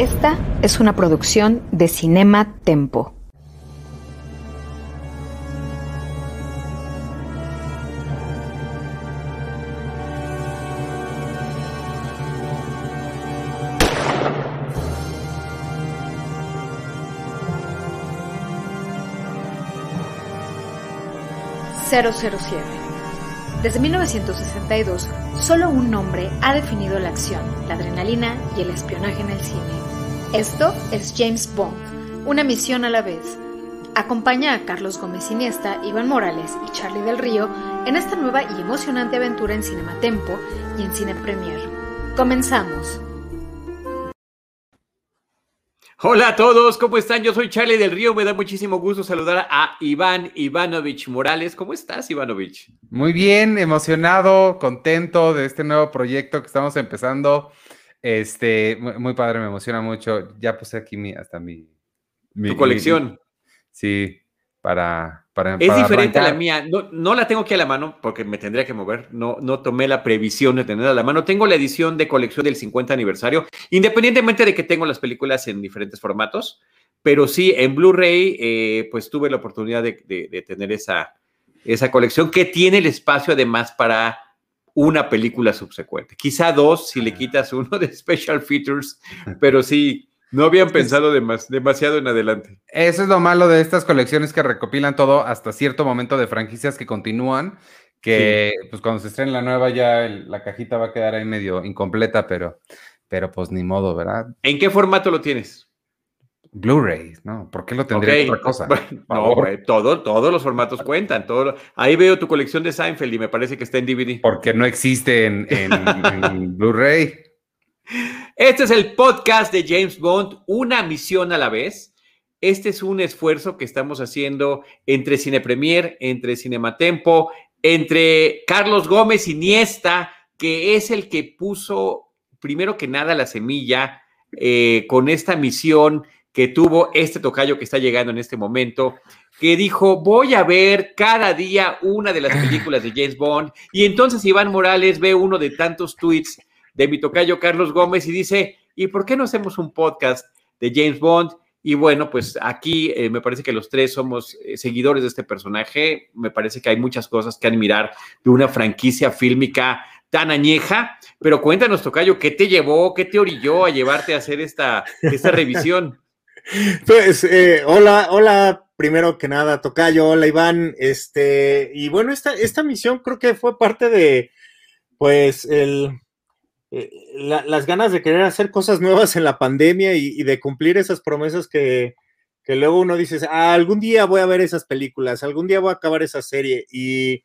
Esta es una producción de Cinema Tempo. ...007... Desde 1962, solo un nombre ha definido la acción, la adrenalina y el espionaje en el cine. Esto es James Bond, una misión a la vez. Acompaña a Carlos Gómez Iniesta, Iván Morales y Charlie del Río en esta nueva y emocionante aventura en Cinematempo y en Cine Premier. Comenzamos. Hola a todos, ¿cómo están? Yo soy Charlie del Río, me da muchísimo gusto saludar a Iván Ivanovich Morales. ¿Cómo estás, Ivanovich? Muy bien, emocionado, contento de este nuevo proyecto que estamos empezando. Este, muy, padre, me emociona mucho. Ya puse aquí mi, hasta mi... tu colección. sí, para, para Es diferente a la mía. No, no, la tengo aquí a la mano porque me tendría que mover. No, no tomé la previsión de tenerla a la mano. Tengo la edición de colección del 50 aniversario, independientemente de que tengo las películas en diferentes formatos. Pero sí, en Blu-ray, eh, pues tuve la oportunidad de, de tener esa, esa colección que tiene el espacio además para una película subsecuente. Quizá dos si le quitas uno de special features, pero sí, no habían pensado demasiado en adelante. Eso es lo malo de estas colecciones que recopilan todo hasta cierto momento de franquicias que continúan, que pues cuando se estrene la nueva ya la cajita va a quedar ahí medio incompleta, pero, pero pues ni modo, ¿verdad? ¿En qué formato lo tienes? Blu-ray, ¿no? ¿Por qué lo tendría otra cosa? no, todo, todos los formatos cuentan. Todo, ahí veo tu colección de Seinfeld y me parece que está en DVD. Porque no existe en, Blu-ray. Este es el podcast de James Bond, una misión a la vez. Este es un esfuerzo que estamos haciendo entre Cine Premier, entre Cinematempo, entre Carlos Gómez Iniesta, que es el que puso, primero que nada, la semilla eh, con esta misión que tuvo este tocayo que está llegando en este momento, que dijo, voy a ver cada día una de las películas de James Bond. Y entonces Iván Morales ve uno de tantos tweets de mi tocayo Carlos Gómez y dice, ¿y por qué no hacemos un podcast de James Bond? Y bueno, pues aquí eh, me parece que los tres somos eh, seguidores de este personaje. Me parece que hay muchas cosas que admirar de una franquicia fílmica tan añeja. Pero cuéntanos, Tocayo, ¿qué te llevó, qué te orilló a llevarte a hacer esta, esta revisión? Pues, eh, hola, hola, primero que nada, Tocayo, hola Iván, este, y bueno, esta, esta misión creo que fue parte de, pues, el, eh, las ganas de querer hacer cosas nuevas en la pandemia y, de cumplir esas promesas que, que luego uno dice, ah, algún día voy a ver esas películas, algún día voy a acabar esa serie, y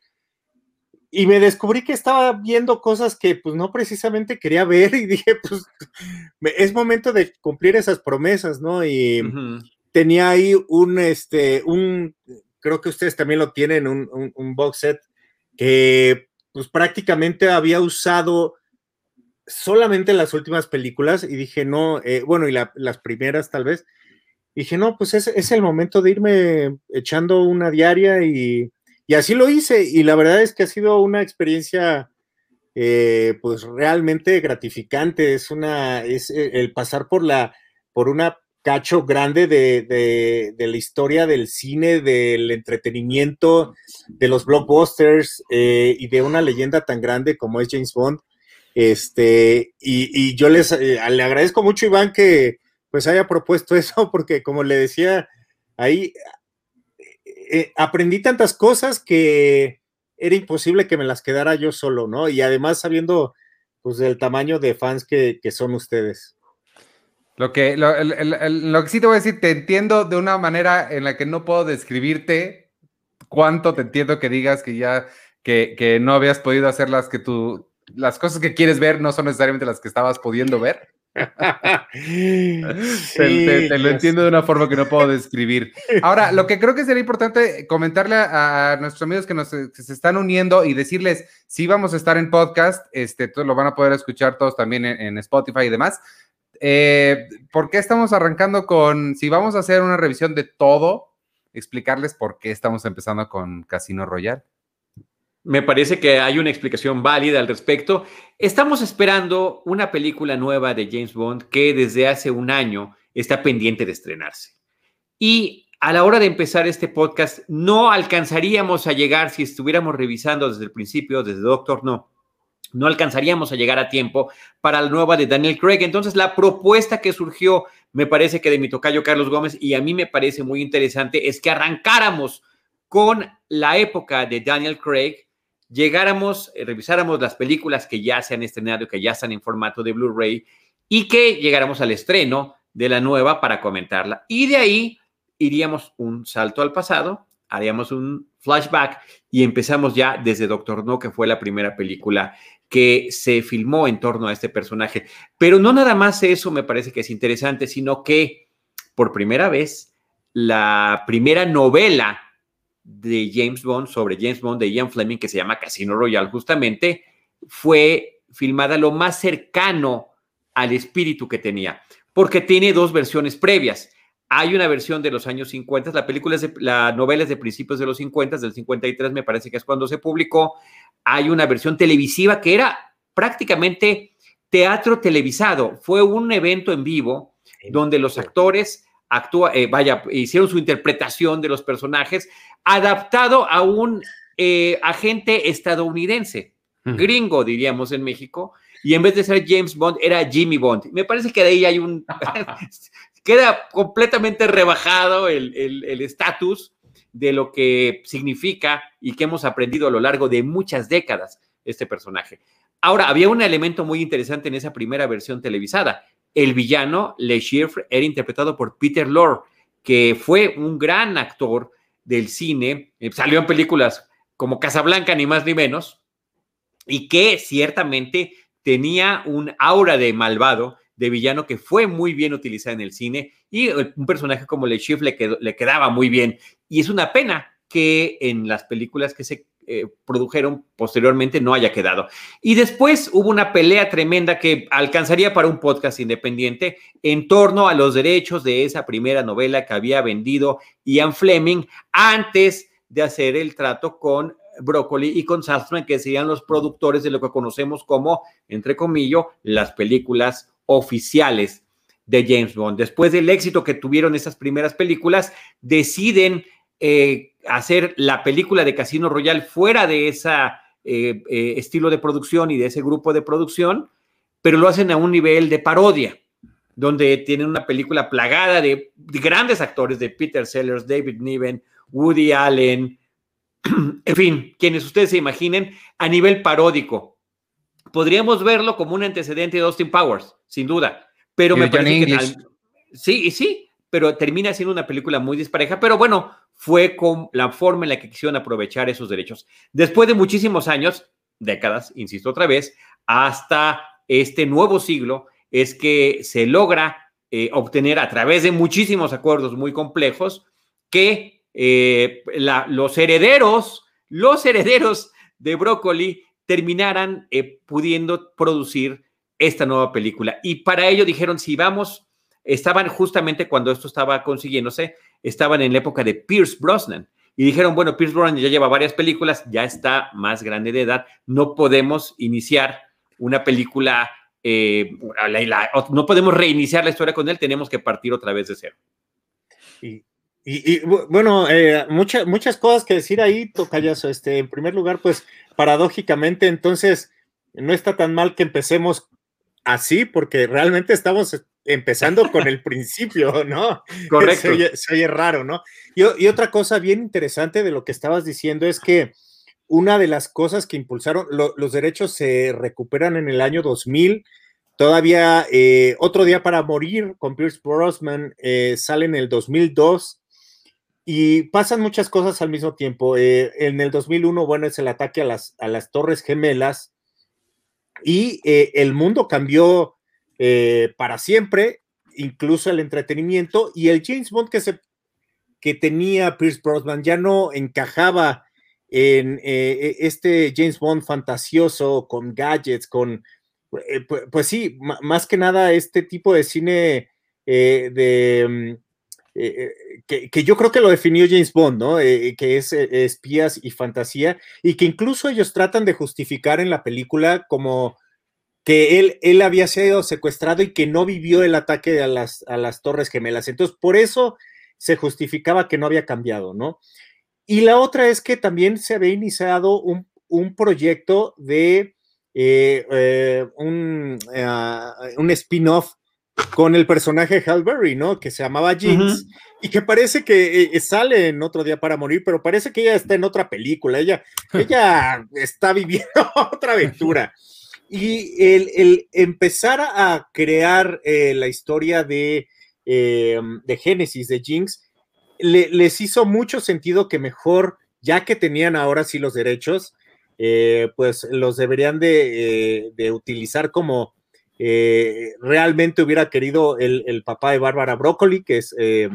y me descubrí que estaba viendo cosas que pues no precisamente quería ver y dije, pues es momento de cumplir esas promesas, ¿no? Y tenía ahí un, este, un, creo que ustedes también lo tienen, un, un, box set que pues prácticamente había usado solamente las últimas películas y dije, no, eh, bueno, y las primeras tal vez. dije, no, pues es, es el momento de irme echando una diaria y y así lo hice y la verdad es que ha sido una experiencia eh, pues realmente gratificante. Es una, es eh, el pasar por la, por una cacho grande de, la historia del cine, del entretenimiento, de los blockbusters y de una leyenda tan grande como es James Bond. Este, y, yo les le agradezco mucho, Iván, que pues haya propuesto eso, porque como le decía, ahí eh, aprendí tantas cosas que era imposible que me las quedara yo solo, ¿no? Y además sabiendo, pues, del tamaño de fans que, son ustedes. Lo que, lo, lo, que sí te voy a decir, te entiendo de una manera en la que no puedo describirte cuánto te entiendo que digas que ya, que, que no habías podido hacer las que tú, las cosas que quieres ver no son necesariamente las que estabas pudiendo ver te, lo entiendo de una forma que no puedo describir. Ahora, lo que creo que sería importante comentarle a, nuestros amigos que, nos, se están uniendo y decirles si vamos a estar en podcast, este, todos lo van a poder escuchar todos también en, Spotify y demás. Eh, ¿Por qué estamos arrancando con, si vamos a hacer una revisión de todo, explicarles por qué estamos empezando con Casino Royale? Me parece que hay una explicación válida al respecto. Estamos esperando una película nueva de James Bond que desde hace un año está pendiente de estrenarse. Y a la hora de empezar este podcast, no alcanzaríamos a llegar, si estuviéramos revisando desde el principio, desde Doctor No, no alcanzaríamos a llegar a tiempo para la nueva de Daniel Craig. Entonces, la propuesta que surgió, me parece que de mi tocayo Carlos Gómez, y a mí me parece muy interesante, es que arrancáramos con la época de Daniel Craig, llegáramos, eh, revisáramos las películas que ya se han estrenado, que ya están en formato de Blu-ray, y que llegáramos al estreno de la nueva para comentarla. Y de ahí iríamos un salto al pasado, haríamos un flashback y empezamos ya desde Doctor No, que fue la primera película que se filmó en torno a este personaje. Pero no nada más eso me parece que es interesante, sino que por primera vez la primera novela de James Bond sobre James Bond de Ian Fleming, que se llama Casino Royale, justamente fue filmada lo más cercano al espíritu que tenía, porque tiene dos versiones previas. Hay una versión de los años 50, la película es de, la novela es de principios de los 50, del 53 me parece que es cuando se publicó. Hay una versión televisiva que era prácticamente teatro televisado. Fue un evento en vivo donde los actores actúa, eh, vaya, hicieron su interpretación de los personajes adaptado a un eh, agente estadounidense, gringo, diríamos en México, y en vez de ser James Bond, era Jimmy Bond. Me parece que de ahí hay un queda completamente rebajado el estatus de lo que significa y que hemos aprendido a lo largo de muchas décadas este personaje. Ahora, había un elemento muy interesante en esa primera versión televisada. El villano, Le Chiffre, era interpretado por Peter Lorre, que fue un gran actor del cine, eh, salió en películas como Casablanca, ni más ni menos, y que ciertamente tenía un aura de malvado de villano que fue muy bien utilizada en el cine y un personaje como Le Chiffre le, le quedaba muy bien. Y es una pena que en las películas que se eh, produjeron posteriormente no haya quedado. Y después hubo una pelea tremenda que alcanzaría para un podcast independiente en torno a los derechos de esa primera novela que había vendido Ian Fleming antes de hacer el trato con Broccoli y con Saltzman, que serían los productores de lo que conocemos como, entre comillas, las películas oficiales de James Bond. Después del éxito que tuvieron esas primeras películas, deciden eh, hacer la película de Casino Royale fuera de ese eh, eh, estilo de producción y de ese grupo de producción, pero lo hacen a un nivel de parodia, donde tienen una película plagada de, de grandes actores, de Peter Sellers, David Niven, Woody Allen, en fin, quienes ustedes se imaginen, a nivel paródico podríamos verlo como un antecedente de Austin Powers, sin duda. Pero me parece que sí, y sí, pero termina siendo una película muy dispareja. Pero bueno, fue con la forma en la que quisieron aprovechar esos derechos. Después de muchísimos años, décadas, insisto otra vez, hasta este nuevo siglo, es que se logra eh, obtener a través de muchísimos acuerdos muy complejos que eh, los herederos, los herederos de Broccoli terminaran eh, pudiendo producir esta nueva película. Y para ello dijeron, si vamos, estaban justamente cuando esto estaba consiguiéndose, estaban en la época de Pierce Brosnan. Y dijeron, bueno, Pierce Brosnan ya lleva varias películas, ya está más grande de edad, no podemos iniciar una película, eh, no podemos reiniciar la historia con él, tenemos que partir otra vez de cero. Y, bueno, eh, muchas, muchas cosas que decir ahí, Tocayazo. Este, en primer lugar, pues paradójicamente, entonces, no está tan mal que empecemos así, porque realmente estamos empezando con el principio, ¿no? Correcto. Se oye, raro, ¿no? Y, otra cosa bien interesante de lo que estabas diciendo es que una de las cosas que impulsaron, los derechos se recuperan en el año 2000. Todavía eh, otro día para morir con Pierce Brosnan eh, sale en el 2002 y pasan muchas cosas al mismo tiempo. Eh, en el 2001, bueno, es el ataque a las, a las Torres Gemelas y eh, el mundo cambió eh, para siempre, incluso el entretenimiento y el James Bond que, se, que tenía Pierce Brosnan ya no encajaba en este James Bond fantasioso con gadgets, con, pues, pues, sí, más que nada este tipo de cine de que, yo creo que lo definió James Bond, ¿no? Eh, que es espías y fantasía, y que incluso ellos tratan de justificar en la película como que él, él había sido secuestrado y que no vivió el ataque a las, a las Torres Gemelas. Entonces, por eso se justificaba que no había cambiado, ¿no? Y la otra es que también se había iniciado un, proyecto de eh, eh, un, un spin-off con el personaje Halberry, ¿no? Que se llamaba Jinx y que parece que eh, sale en otro día para morir, pero parece que ella está en otra película, ella, ella está viviendo otra aventura. Y el, empezar a crear eh, la historia de, eh, de Génesis, de Jinx, les hizo mucho sentido que mejor, ya que tenían ahora sí los derechos, pues los deberían de, de utilizar como eh, realmente hubiera querido el, papá de Bárbara Broccoli, que es eh,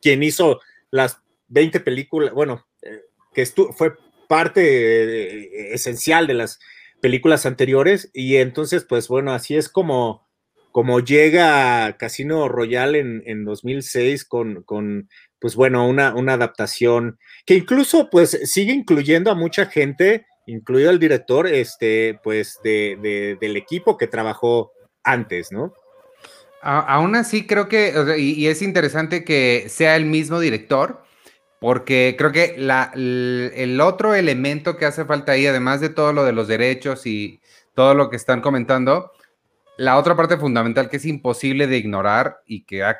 quien hizo las 20 películas, bueno, eh, que fue parte esencial de las películas anteriores, y entonces, pues bueno, así es como, como llega Casino Royale en, en 2006 con, con, pues bueno, una, una adaptación que incluso pues sigue incluyendo a mucha gente incluido el director, este, pues, de, del equipo que trabajó antes, ¿no? aún así, creo que, y, es interesante que sea el mismo director, porque creo que la, el otro elemento que hace falta ahí, además de todo lo de los derechos y todo lo que están comentando, la otra parte fundamental que es imposible de ignorar y que ha,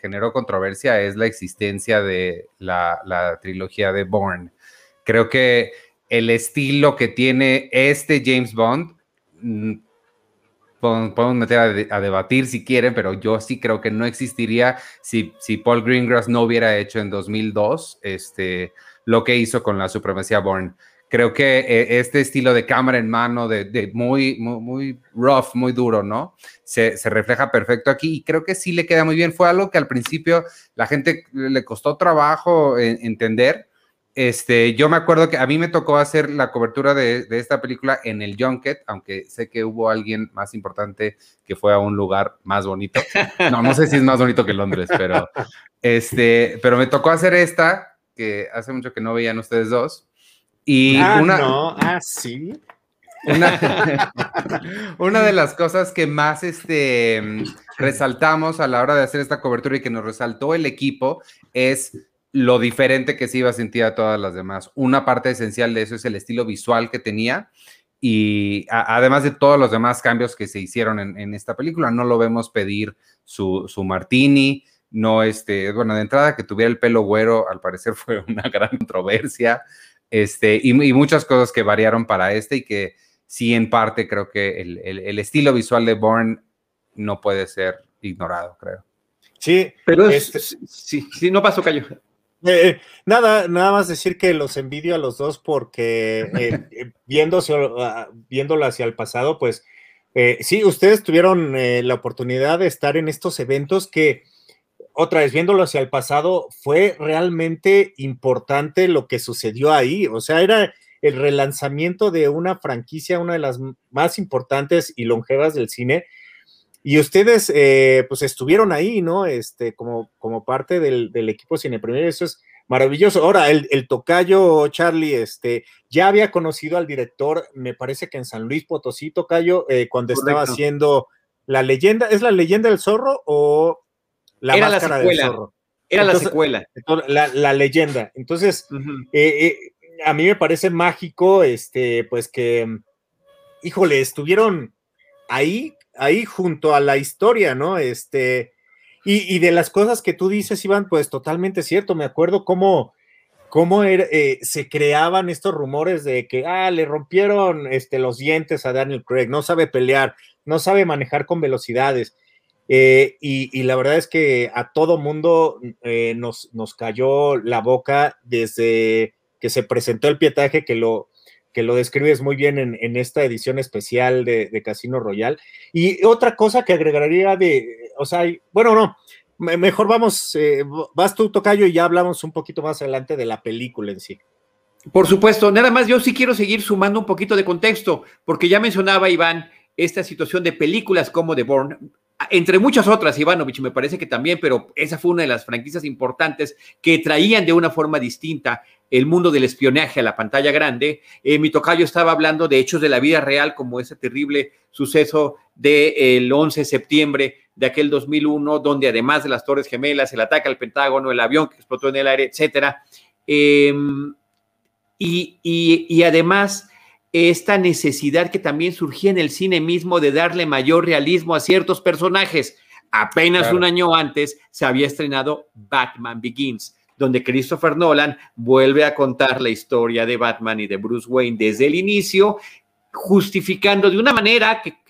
generó controversia es la existencia de la, la trilogía de Bourne. Creo que el estilo que tiene este James Bond, mm, podemos meter a, debatir si quieren, pero yo sí creo que no existiría si, si Paul Greengrass no hubiera hecho en 2002 este, lo que hizo con la supremacía Bourne. Creo que eh, este estilo de cámara en mano, de, muy, muy, rough, muy duro, ¿no? Se, refleja perfecto aquí y creo que sí le queda muy bien. Fue algo que al principio la gente le costó trabajo eh, entender, este, yo me acuerdo que a mí me tocó hacer la cobertura de, esta película en el Junket, aunque sé que hubo alguien más importante que fue a un lugar más bonito. No, no sé si es más bonito que Londres, pero, este, pero me tocó hacer esta, que hace mucho que no veían ustedes dos. Y ah, una, no, ah, sí. Una, una, de las cosas que más este, resaltamos a la hora de hacer esta cobertura y que nos resaltó el equipo es lo diferente que se iba a sentir a todas las demás. Una parte esencial de eso es el estilo visual que tenía y además de todos los demás cambios que se hicieron en, esta película, no lo vemos pedir su, martini, no este, bueno, de entrada que tuviera el pelo güero, al parecer fue una gran controversia, este, y, muchas cosas que variaron para este y que sí, en parte creo que el, estilo visual de Bourne no puede ser ignorado, creo. Sí, pero este sí, sí, no pasó, Cayo. Eh, eh, nada, nada más decir que los envidio a los dos porque eh, ah, viéndolo hacia el pasado, pues sí, ustedes tuvieron la oportunidad de estar en estos eventos que, otra vez, viéndolo hacia el pasado, fue realmente importante lo que sucedió ahí. O sea, era el relanzamiento de una franquicia, una de las más importantes y longevas del cine. Y ustedes, eh, pues estuvieron ahí, ¿no? Este, como, como parte del, equipo Cine Premier, eso es maravilloso. Ahora, el, tocayo Charlie, este, ya había conocido al director, me parece que en San Luis Potosí, tocayo, eh, cuando estaba haciendo la leyenda, ¿es la leyenda del zorro o la máscara del zorro? Era la secuela. La, leyenda. Entonces, eh, a mí me parece mágico, este, pues que, híjole, estuvieron ahí ahí junto a la historia, ¿no? Este, y, de las cosas que tú dices, Iván, pues totalmente cierto. Me acuerdo cómo, cómo eh, se creaban estos rumores de que, ah, le rompieron este, los dientes a Daniel Craig, no sabe pelear, no sabe manejar con velocidades. Eh, y, la verdad es que a todo mundo eh, nos, nos cayó la boca desde que se presentó el pietaje, que lo, que lo describes muy bien en, esta edición especial de, Casino Royal. Y otra cosa que agregaría de, o sea, bueno, no, mejor vamos, eh, vas tú, Tocayo, y ya hablamos un poquito más adelante de la película en sí. Por supuesto, nada más yo sí quiero seguir sumando un poquito de contexto, porque ya mencionaba Iván esta situación de películas como The Born. entre muchas otras, Ivanovich me parece que también, pero esa fue una de las franquicias importantes que traían de una forma distinta el mundo del espionaje a la pantalla grande. Eh, mi tocayo estaba hablando de hechos de la vida real, como ese terrible suceso del 11 de septiembre de aquel 2001, donde además de las Torres Gemelas, el ataque al Pentágono, el avión que explotó en el aire, etcétera. Em, y, y además esta necesidad que también surgía en el cine mismo de darle mayor realismo a ciertos personajes. Apenas un año antes se había estrenado Batman Begins, donde Christopher Nolan vuelve a contar la historia de Batman y de Bruce Wayne desde el inicio, justificando de una manera que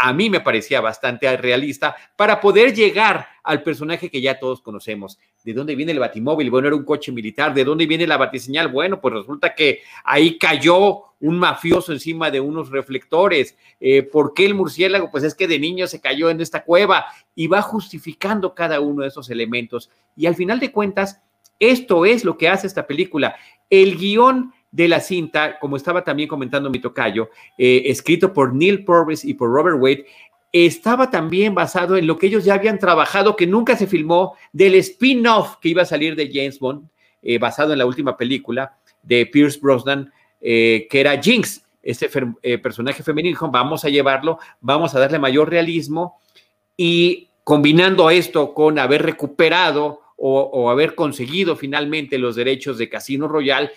a mí me parecía bastante realista para poder llegar al personaje que ya todos conocemos. ¿De dónde viene el batimóvil? Bueno, era un coche militar. ¿De dónde viene la batiseñal? Bueno, pues resulta que ahí cayó un mafioso encima de unos reflectores. Eh, ¿Por qué el murciélago? Pues es que de niño se cayó en esta cueva y va justificando cada uno de esos elementos. Y al final de cuentas, esto es lo que hace esta película. El guion de la cinta, como estaba también comentando mi tocayo, eh, escrito por Neil Purvis y por Robert Wade, estaba también basado en lo que ellos ya habían trabajado, que nunca se filmó, del spin-off que iba a salir de James Bond, eh, basado en la última película de Pierce Brosnan, eh, que era Jinx, ese personaje femenino. Vamos a llevarlo, vamos a darle mayor realismo y combinando esto con haber recuperado o, haber conseguido finalmente los derechos de Casino Royale,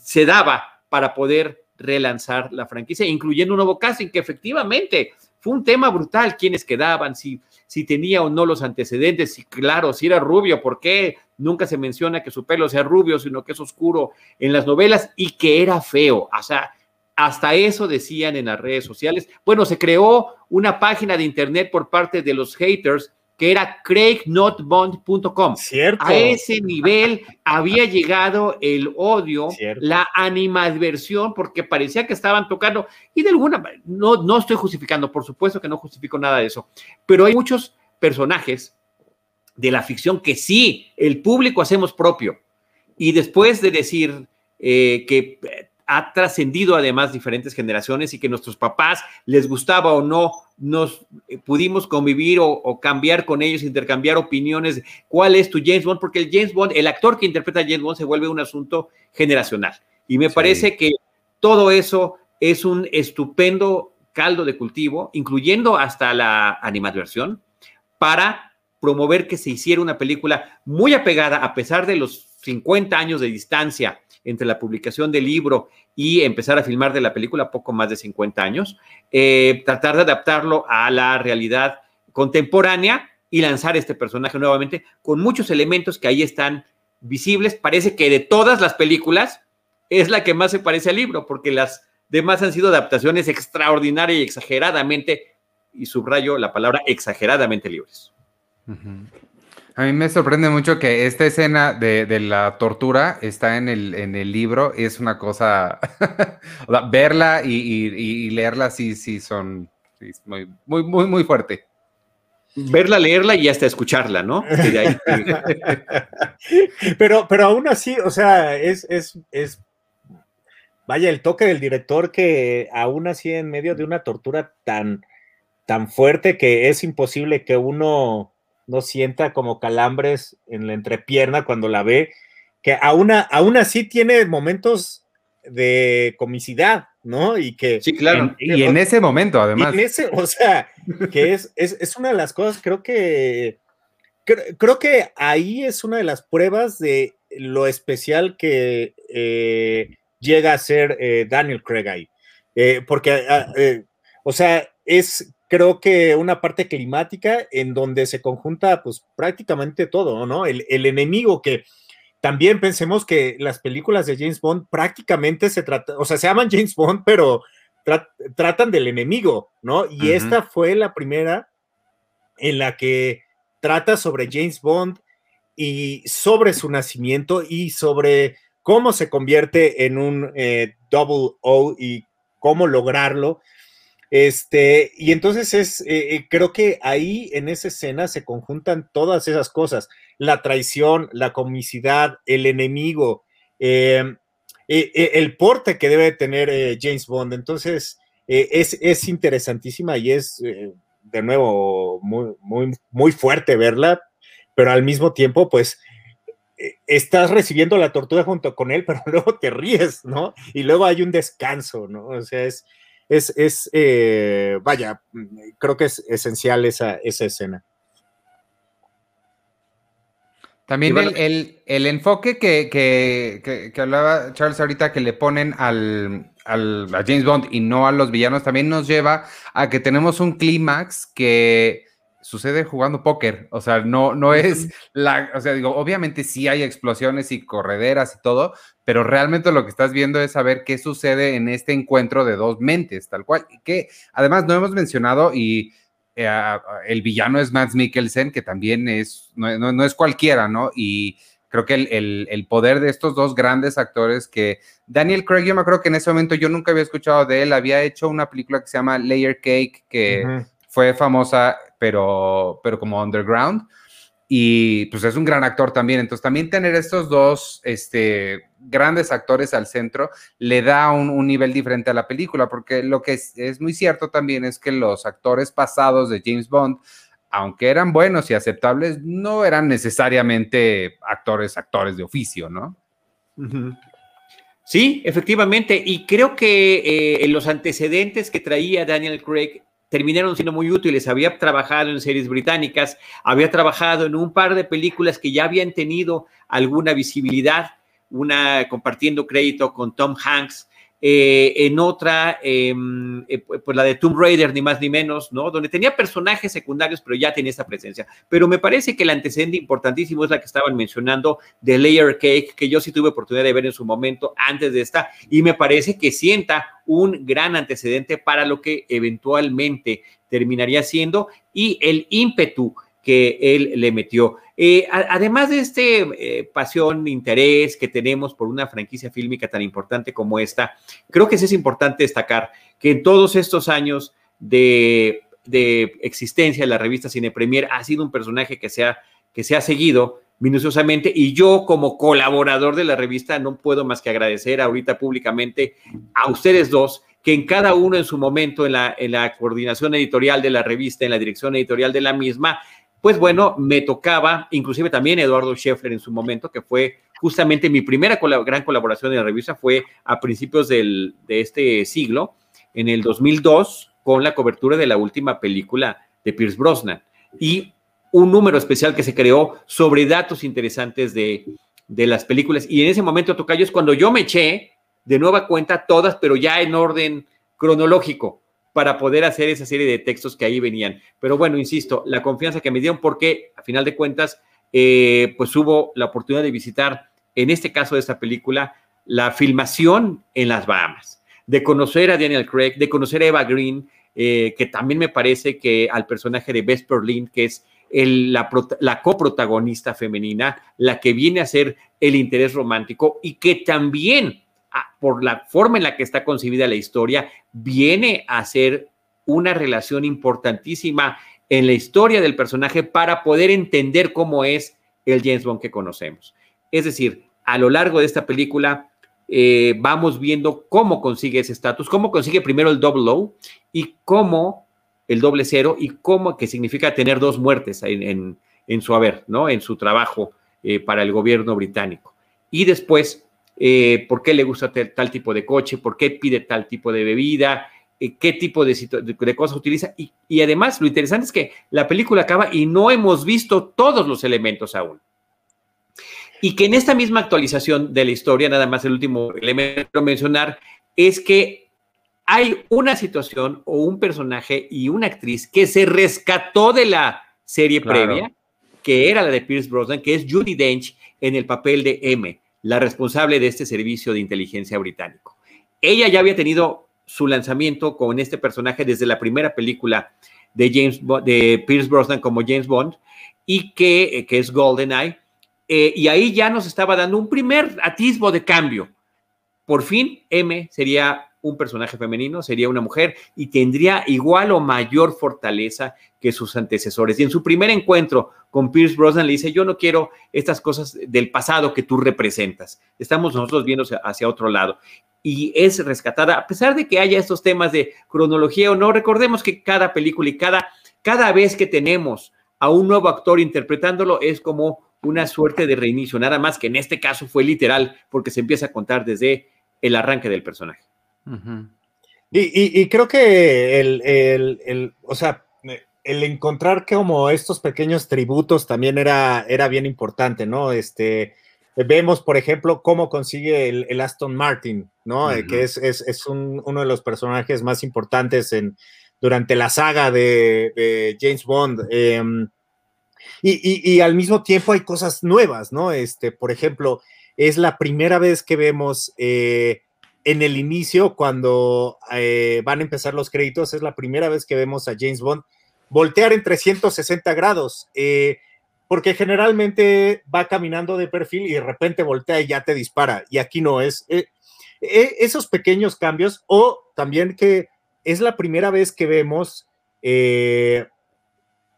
se daba para poder relanzar la franquicia, incluyendo un nuevo casting que efectivamente fue un tema brutal, quiénes quedaban, si, si tenía o no los antecedentes, si claro, si era rubio, ¿por qué? Nunca se menciona que su pelo sea rubio, sino que es oscuro en las novelas y que era feo. O sea, hasta eso decían en las redes sociales. Bueno, se creó una página de internet por parte de los haters que era craignotbond.com. Cierto. A ese nivel había llegado el odio, la animadversión, porque parecía que estaban tocando, y de alguna manera, no, no estoy justificando, por supuesto que no justifico nada de eso, pero hay muchos personajes de la ficción que sí, el público hacemos propio. Y después de decir eh, que ha trascendido además diferentes generaciones y que nuestros papás les gustaba o no, nos eh, pudimos convivir o, cambiar con ellos, intercambiar opiniones. ¿Cuál es tu James Bond? Porque el James Bond, el actor que interpreta a James Bond se vuelve un asunto generacional. Y me parece que todo eso es un estupendo caldo de cultivo, incluyendo hasta la animadversión, para promover que se hiciera una película muy apegada, a pesar de los 50 años de distancia entre la publicación del libro y empezar a filmar de la película, poco más de 50 años, eh, tratar de adaptarlo a la realidad contemporánea y lanzar este personaje nuevamente con muchos elementos que ahí están visibles. Parece que de todas las películas es la que más se parece al libro, porque las demás han sido adaptaciones extraordinarias y exageradamente, y subrayo la palabra exageradamente libres. A mí me sorprende mucho que esta escena de, la tortura está en el, en el libro. Es una cosa, verla y, leerla sí, sí son muy, muy, muy, muy fuerte. Verla, leerla y hasta escucharla, ¿no? pero, pero aún así, o sea, es, es, es, vaya, el toque del director que aún así en medio de una tortura tan, tan fuerte que es imposible que uno no sienta como calambres en la entrepierna cuando la ve, que aún, aún así tiene momentos de comicidad, ¿no? Y que... Sí, claro. y en ese momento, además. En ese, o sea, que es, es, una de las cosas, creo que... Creo, que ahí es una de las pruebas de lo especial que eh, llega a ser eh, Daniel Craig ahí. Eh, porque, ah, o sea, es creo que una parte climática en donde se conjunta pues prácticamente todo, ¿no? El, enemigo que también pensemos que las películas de James Bond prácticamente se tratan, o sea, se llaman James Bond, pero tratan del enemigo, ¿no? Y esta fue la primera en la que trata sobre James Bond y sobre su nacimiento y sobre cómo se convierte en un eh, double O y cómo lograrlo. Este, y entonces es, eh, eh, creo que ahí en esa escena se conjuntan todas esas cosas, la traición, la comicidad, el enemigo, em, eh, el porte que debe tener James Bond. Entonces, es, es, interesantísima y es de nuevo muy, muy, muy fuerte verla, pero al mismo tiempo, pues estás recibiendo la tortura junto con él, pero luego te ríes, ¿no? Y luego hay un descanso, ¿no? O sea, es, es, es eh, vaya, creo que es esencial esa, esa escena. También el, el, enfoque que, que, que, hablaba Charles ahorita que le ponen al, al, a James Bond y no a los villanos también nos lleva a que tenemos un clímax que sucede jugando póker, o sea, no, no es la, o sea, digo, obviamente sí hay explosiones y correderas y todo, pero realmente lo que estás viendo es saber qué sucede en este encuentro de dos mentes, tal cual, que además no hemos mencionado y eh, el villano es Mads Mikkelsen, que también es, no, es cualquiera, ¿no? Y creo que el, poder de estos dos grandes actores que Daniel Craig, yo me acuerdo que en ese momento yo nunca había escuchado de él, había hecho una película que se llama Layer Cake, que fue famosa, pero, pero como underground. Y pues es un gran actor también. Entonces también tener estos dos este, grandes actores al centro le da un, nivel diferente a la película, porque lo que es, es muy cierto también es que los actores pasados de James Bond aunque eran buenos y aceptables, no eran necesariamente actores, actores de oficio, ¿no? Sí, efectivamente, y creo que eh, los antecedentes que traía Daniel Craig terminaron siendo muy útiles. Había trabajado en series británicas, había trabajado en un par de películas que ya habían tenido alguna visibilidad, una compartiendo crédito con Tom Hanks, eh, en otra, em, eh, pues la de Tomb Raider, ni más ni menos, ¿no? Donde tenía personajes secundarios, pero ya tenía esta presencia. Pero me parece que el antecedente importantísimo es la que estaban mencionando de Layer Cake, que yo sí tuve oportunidad de ver en su momento antes de esta, y me parece que sienta un gran antecedente para lo que eventualmente terminaría siendo y el ímpetu que él le metió. Eh, además de este eh, pasión, interés que tenemos por una franquicia fílmica tan importante como esta, creo que es importante destacar que en todos estos años de, existencia de la revista Cine Premier ha sido un personaje que se ha, que se ha seguido minuciosamente y yo como colaborador de la revista no puedo más que agradecer ahorita públicamente a ustedes dos que en cada uno en su momento en la, en la coordinación editorial de la revista, en la dirección editorial de la misma, pues bueno, me tocaba, inclusive también Eduardo Scheffler en su momento, que fue justamente mi primera gran colaboración en la revista, fue a principios de este siglo, en el 2002, con la cobertura de la última película de Pierce Brosnan. Y un número especial que se creó sobre datos interesantes de, de las películas. Y en ese momento, Tocayo, es cuando yo me eché de nueva cuenta todas, pero ya en orden cronológico para poder hacer esa serie de textos que ahí venían. Pero bueno, insisto, la confianza que me dieron porque a final de cuentas, eh, pues hubo la oportunidad de visitar, en este caso de esta película, la filmación en las Bahamas, de conocer a Daniel Craig, de conocer a Eva Green, eh, que también me parece que al personaje de Bess Berlin, que es la, la, coprotagonista femenina, la que viene a ser el interés romántico y que también por la forma en la que está concebida la historia, viene a ser una relación importantísima en la historia del personaje para poder entender cómo es el James Bond que conocemos. Es decir, a lo largo de esta película eh, vamos viendo cómo consigue ese estatus, cómo consigue primero el double O y cómo el doble cero y cómo que significa tener dos muertes en, su haber, ¿no? En su trabajo eh, para el gobierno británico. Y después eh, por qué le gusta tal tipo de coche, por qué pide tal tipo de bebida, eh, qué tipo de, cosas utiliza. Y, además, lo interesante es que la película acaba y no hemos visto todos los elementos aún. Y que en esta misma actualización de la historia, nada más el último elemento a mencionar, es que hay una situación o un personaje y una actriz que se rescató de la serie previa, que era la de Pierce Brosnan, que es Judy Dench en el papel de M la responsable de este servicio de inteligencia británico. Ella ya había tenido su lanzamiento con este personaje desde la primera película de, James de Pierce Brosnan como James Bond y que, eh, que es GoldenEye. Eh, y ahí ya nos estaba dando un primer atisbo de cambio. Por fin, M sería un personaje femenino, sería una mujer y tendría igual o mayor fortaleza que sus antecesores. Y en su primer encuentro con Pierce Brosnan le dice, yo no quiero estas cosas del pasado que tú representas. Estamos nosotros viendo hacia otro lado. Y es rescatada, a pesar de que haya estos temas de cronología o no, recordemos que cada película y cada cada vez que tenemos a un nuevo actor interpretándolo es como una suerte de reinicio, nada más que en este caso fue literal porque se empieza a contar desde el arranque del personaje. y, creo que el, el, o sea, el encontrar como estos pequeños tributos también era, era bien importante, ¿no? Este, vemos, por ejemplo, cómo consigue el, Aston Martin, ¿no? Que es, es, uno de los personajes más importantes en, durante la saga de, James Bond. Em, y, al mismo tiempo hay cosas nuevas, ¿no? Este, por ejemplo, es la primera vez que vemos eh, en el inicio, cuando eh, van a empezar los créditos, es la primera vez que vemos a James Bond voltear en 360 grados, eh, porque generalmente va caminando de perfil y de repente voltea y ya te dispara, y aquí no es. esos pequeños cambios, o también que es la primera vez que vemos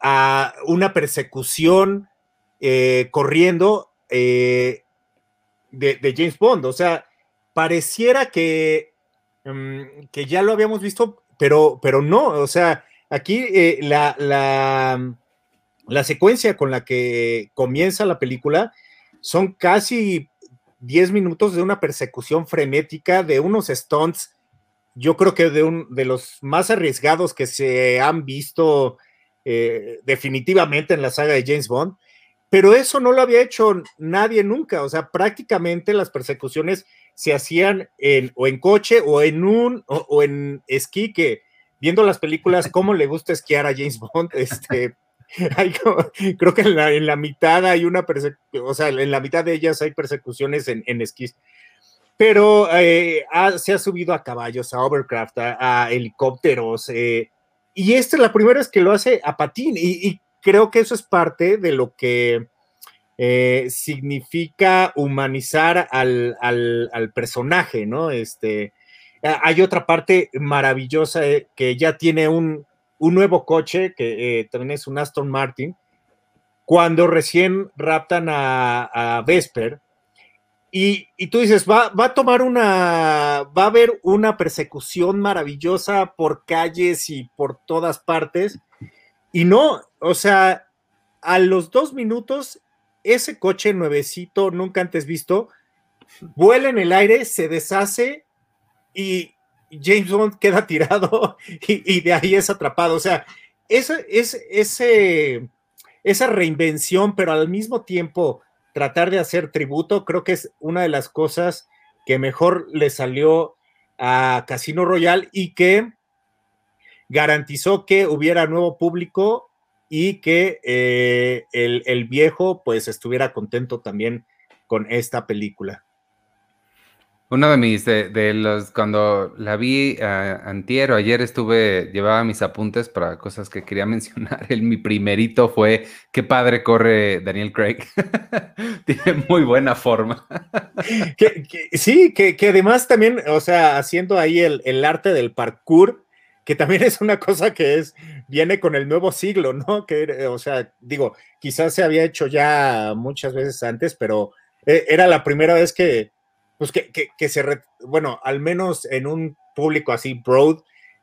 a una persecución eh, corriendo eh, de, James Bond. O sea, pareciera que, mm, que ya lo habíamos visto, pero, pero no. O sea, aquí eh, la, la, la, secuencia con la que comienza la película son casi 10 minutos de una persecución frenética, de unos stunts. Yo creo que de, un, de los más arriesgados que se han visto eh, definitivamente en la saga de James Bond, pero eso no lo había hecho nadie nunca, o sea, prácticamente las persecuciones se hacían en, o en coche o en un o, en esquí, que viendo las películas, cómo le gusta esquiar a James Bond, este, creo que en la, mitad hay una persecución, o sea, en la mitad de ellas hay persecuciones en, en esquís pero eh, se ha subido a caballos, a overcraft, a, helicópteros, eh, y esta es la primera vez que lo hace a patín y, creo que eso es parte de lo que eh, significa humanizar al, personaje, ¿no? Este, hay otra parte maravillosa eh, que ya tiene un, nuevo coche, que eh, también es un Aston Martin, cuando recién raptan a, a Vesper, y, tú dices, va, va, a tomar una, va a haber una persecución maravillosa por calles y por todas partes. Y no, o sea, a los dos minutos, ese coche nuevecito, nunca antes visto, vuela en el aire, se deshace y James Bond queda tirado y, de ahí es atrapado. O sea, ese, ese, esa reinvención, pero al mismo tiempo tratar de hacer tributo, creo que es una de las cosas que mejor le salió a Casino Royal y que garantizó que hubiera nuevo público y que eh, el, el, viejo pues estuviera contento también con esta película. Uno de mis, de, los, cuando la vi uh, antier o ayer estuve, llevaba mis apuntes para cosas que quería mencionar. El, mi primerito fue, qué padre corre Daniel Craig. Tiene muy buena forma. sí, que, que, además también, o sea, haciendo ahí el, el, arte del parkour, que también es una cosa que es, viene con el nuevo siglo, ¿no? Que, o sea, digo, quizás se había hecho ya muchas veces antes, pero eh, era la primera vez que pues que, se, bueno, al menos en un público así broad,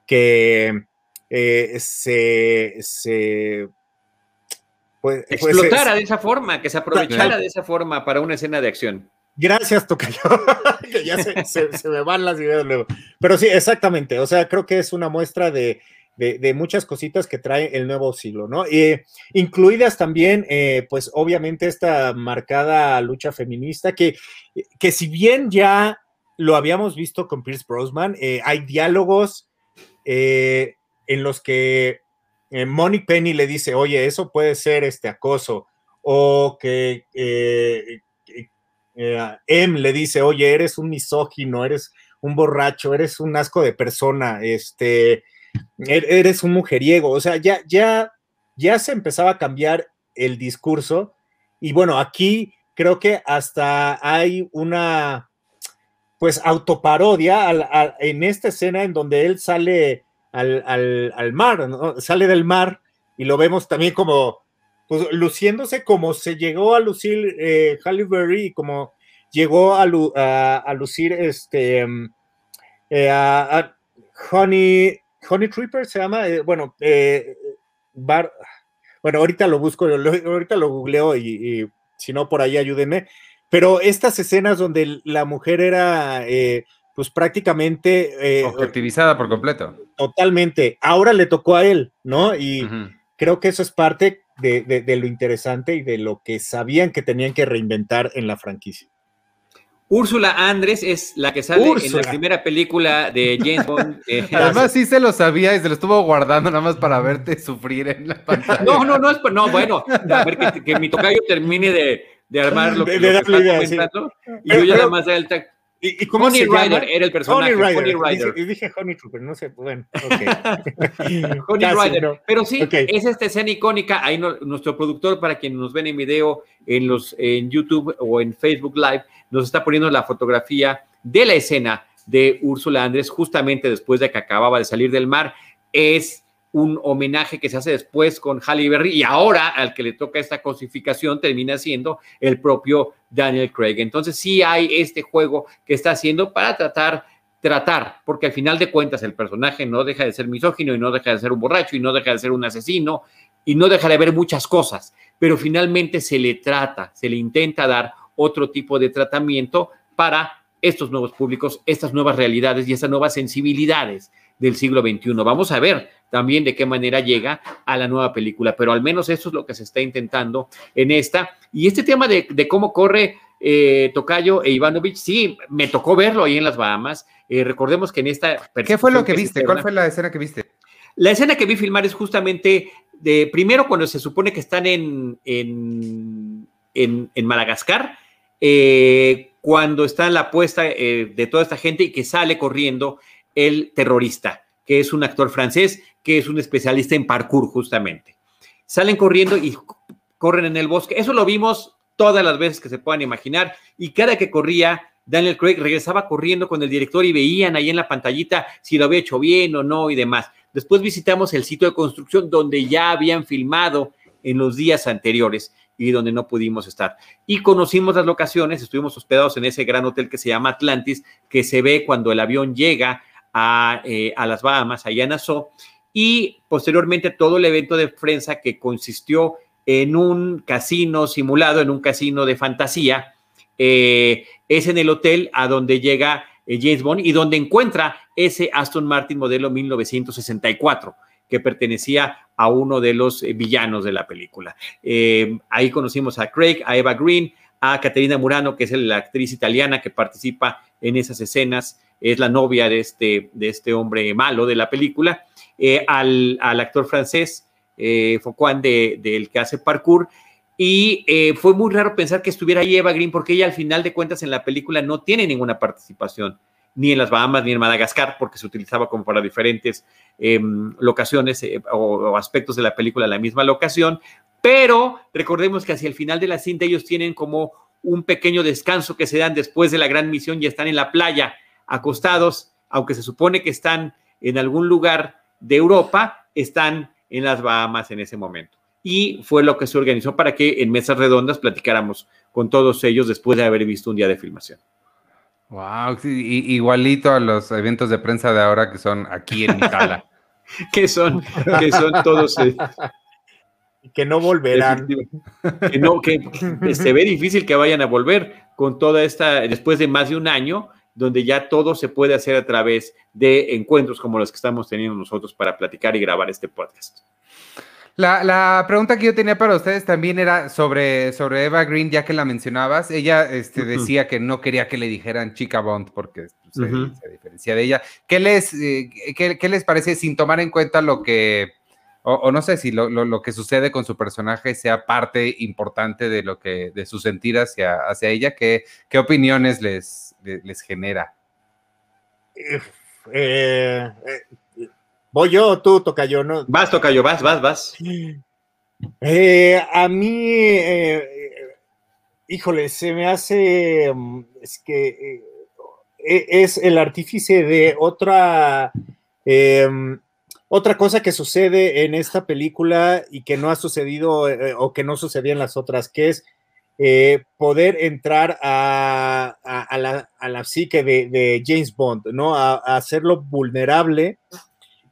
que eh, se, se pues, pues explotara de esa forma, que se aprovechara de esa forma para una escena de acción. Gracias, Tocayo, que ya se, me van las ideas luego. Pero sí, exactamente, o sea, creo que es una muestra de, de, muchas cositas que trae el nuevo siglo, ¿no? Eh, incluidas también, eh, pues obviamente esta marcada lucha feminista, que, que si bien ya lo habíamos visto con Pierce Brosnan, eh, hay diálogos en los que Monique Penny le dice, oye, eso puede ser este acoso, o que M le dice, oye, eres un misógino, eres un borracho, eres un asco de persona, este, eres un mujeriego, o sea, ya, ya, ya se empezaba a cambiar el discurso. Y bueno, aquí creo que hasta hay una, pues, autoparodia en esta escena en donde él sale al, mar, sale del mar y lo vemos también como, pues, luciéndose como se llegó a lucir eh, Halle Berry y como llegó a, a, lucir este, eh, a Honey, Honey Tripper se llama, eh, bueno, eh, bueno, ahorita lo busco, ahorita lo googleo y, si no, por ahí ayúdenme. Pero estas escenas donde la mujer era, eh, pues prácticamente... Eh, Objetivizada por completo. Totalmente. Ahora le tocó a él, ¿no? Y creo que eso es parte de, lo interesante y de lo que sabían que tenían que reinventar en la franquicia. Úrsula Andrés es la que sale en la primera película de James Bond. Eh, Además, sí se lo sabía y se lo estuvo guardando nada más para verte sufrir en la pantalla. No, no, no, es, no bueno, a ver que, mi tocayo termine de, de armar lo, que, está comentando. Y yo ya nada más el ¿Y, y cómo Honey Rider era el personaje. Honey Rider. Honey Rider. Y dije Honey Trooper, no sé, bueno, ok. Honey Rider. Pero sí, es esta escena icónica. Ahí nuestro productor, para quienes nos ven en video en, los, en YouTube o en Facebook Live, nos está poniendo la fotografía de la escena de Úrsula Andrés justamente después de que acababa de salir del mar. Es un homenaje que se hace después con Halle Berry y ahora al que le toca esta cosificación termina siendo el propio Daniel Craig. Entonces sí hay este juego que está haciendo para tratar tratar, porque al final de cuentas el personaje no deja de ser misógino y no deja de ser un borracho y no deja de ser un asesino y no deja de ver muchas cosas, pero finalmente se le trata, se le intenta dar otro tipo de tratamiento para estos nuevos públicos, estas nuevas realidades y estas nuevas sensibilidades del siglo XXI. Vamos a ver también de qué manera llega a la nueva película, pero al menos eso es lo que se está intentando en esta. Y este tema de, cómo corre eh, Tocayo e Ivanovich, sí, me tocó verlo ahí en las Bahamas. Eh, recordemos que en esta... ¿Qué fue lo que, viste? ¿Cuál fue la escena que viste? La escena que vi filmar es justamente de primero cuando se supone que están en, en, en, Madagascar, eh, cuando está la apuesta de toda esta gente y que sale corriendo el terrorista, que es un actor francés, que es un especialista en parkour justamente. Salen corriendo y corren en el bosque. Eso lo vimos todas las veces que se puedan imaginar y cada que corría, Daniel Craig regresaba corriendo con el director y veían ahí en la pantallita si lo había hecho bien o no y demás. Después visitamos el sitio de construcción donde ya habían filmado en los días anteriores y donde no pudimos estar. Y conocimos las locaciones, estuvimos hospedados en ese gran hotel que se llama Atlantis, que se ve cuando el avión llega eh, a, las Bahamas, allá en Nassau, y posteriormente todo el evento de prensa que consistió en un casino simulado, en un casino de fantasía, eh, es en el hotel a donde llega eh, James Bond y donde encuentra ese Aston Martin modelo 1964 que pertenecía a uno de los villanos de la película. ahí conocimos a Craig, a Eva Green, a Caterina Murano, que es la actriz italiana que participa en esas escenas, es la novia de este, de este hombre malo de la película, eh, al, actor francés eh, del que hace parkour. Y eh, fue muy raro pensar que estuviera ahí Eva Green, porque ella al final de cuentas en la película no tiene ninguna participación, ni en las Bahamas ni en Madagascar, porque se utilizaba como para diferentes em, locaciones o, aspectos de la película la misma locación. Pero recordemos que hacia el final de la cinta ellos tienen como un pequeño descanso que se dan después de la gran misión y están en la playa acostados, aunque se supone que están en algún lugar de Europa, están en las Bahamas en ese momento. Y fue lo que se organizó para que en mesas redondas platicáramos con todos ellos después de haber visto un día de filmación. Wow, igualito a los eventos de prensa de ahora que son aquí en Itala. que son, que son todos. Eh, que no volverán. Que, no, que se ve difícil que vayan a volver con toda esta, después de más de un año, donde ya todo se puede hacer a través de encuentros como los que estamos teniendo nosotros para platicar y grabar este podcast. La, pregunta que yo tenía para ustedes también era sobre, sobre Eva Green, ya que la mencionabas. Ella este, decía que no quería que le dijeran chica Bond porque se, diferencia de ella. ¿Qué les, eh, qué, les parece sin tomar en cuenta lo que, o, no sé si lo, que sucede con su personaje sea parte importante de lo que, de su sentir hacia, hacia ella? ¿Qué, qué opiniones les, les genera? Eh, eh, voy yo, tú, Tocayo, ¿no? Vas, Tocayo, vas, vas, vas. Eh, a mí, híjole, se me hace, mm, es que e, es el artífice de otra, em, otra cosa que sucede en esta película y que no ha sucedido o que no sucedía en las otras, que es eh, poder entrar a, la, psique de, James Bond, ¿no? A, hacerlo vulnerable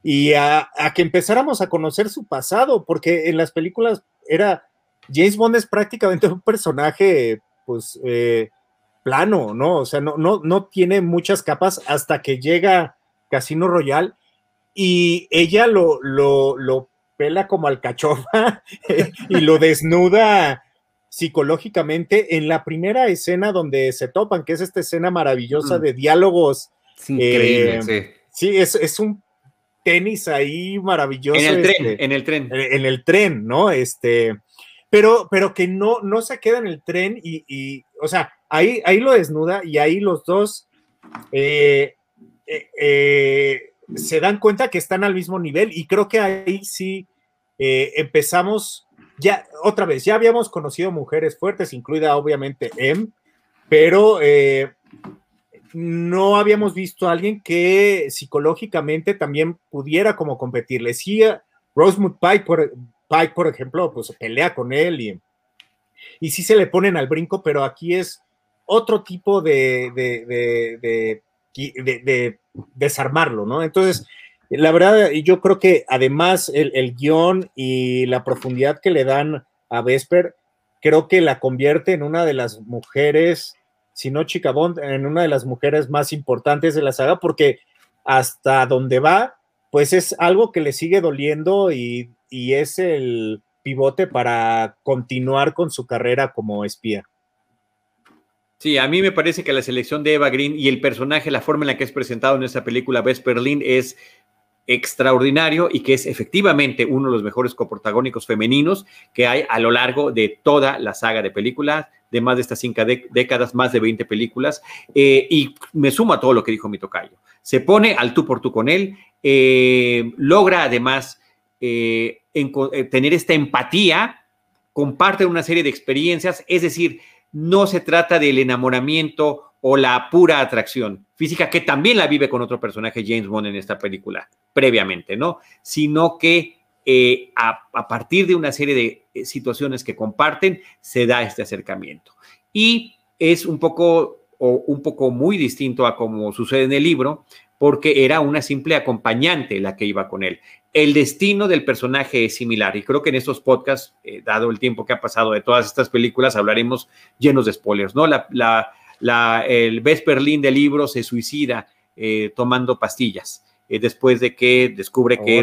y a, que empezáramos a conocer su pasado, porque en las películas era, James Bond es prácticamente un personaje, pues, eh, plano, ¿no? O sea, no, no, no tiene muchas capas hasta que llega Casino Royale y ella lo, lo, lo pela como alcachofa y lo desnuda psicológicamente en la primera escena donde se topan, que es esta escena maravillosa mm. de diálogos. increíble, eh, sí. Sí, es, un tenis ahí maravilloso. En el tren, este, en el tren. En el tren, ¿no? Este, pero, pero que no, no se queda en el tren y, o sea, ahí, ahí lo desnuda y ahí los dos eh, eh, se dan cuenta que están al mismo nivel y creo que ahí sí empezamos ya, otra vez, ya habíamos conocido mujeres fuertes, incluida obviamente M, pero eh, no habíamos visto a alguien que psicológicamente también pudiera como competirle. Sí, Rosewood Pike, por, Pike, por ejemplo, pues pelea con él y, y sí se le ponen al brinco, pero aquí es otro tipo de, de, de, de desarmarlo, ¿no? Entonces, la verdad, yo creo que además el, guion y la profundidad que le dan a Vesper, creo que la convierte en una de las mujeres, si no Chica Bond, en una de las mujeres más importantes de la saga, porque hasta donde va, pues es algo que le sigue doliendo y, y es el pivote para continuar con su carrera como espía. Sí, a mí me parece que la selección de Eva Green y el personaje, la forma en la que es presentado en esta película Vesper Lynn es extraordinario y que es efectivamente uno de los mejores coprotagónicos femeninos que hay a lo largo de toda la saga de películas, de más de estas cinco décadas, más de 20 películas, eh, y me sumo a todo lo que dijo mi tocayo. Se pone al tú por tú con él, eh, logra además eh, tener esta empatía, comparte una serie de experiencias, es decir, no se trata del enamoramiento o la pura atracción física, que también la vive con otro personaje, James Bond, en esta película, previamente, ¿no? Sino que eh, a, partir de una serie de eh, situaciones que comparten, se da este acercamiento. Y es un poco, o un poco muy distinto a como sucede en el libro, porque era una simple acompañante la que iba con él. El destino del personaje es similar y creo que en estos podcasts, eh, dado el tiempo que ha pasado de todas estas películas, hablaremos llenos de spoilers, ¿no? La, la, la, el Vesperlín del libro se suicida eh, tomando pastillas. Eh, después de que descubre que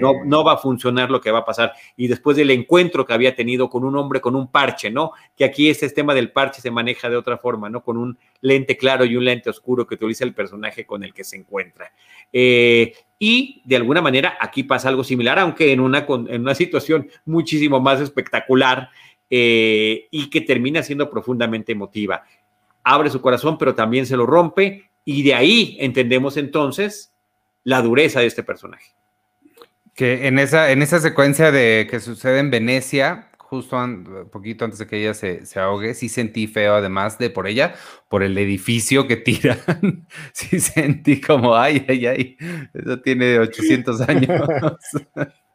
no, no, va a funcionar lo que va a pasar y después del encuentro que había tenido con un hombre con un parche, ¿no? Que aquí este tema del parche se maneja de otra forma, ¿no? Con un lente claro y un lente oscuro que utiliza el personaje con el que se encuentra. Eh, y de alguna manera aquí pasa algo similar, aunque en una, en una situación muchísimo más espectacular y que termina siendo profundamente emotiva abre su corazón, pero también se lo rompe, y de ahí entendemos entonces la dureza de este personaje. Que en esa, en esa secuencia de que sucede en Venecia, justo un poquito antes de que ella se, se, ahogue, sí sentí feo, además de por ella, por el edificio que tiran. sí sentí como, ay, ay, ay, eso tiene 800 años.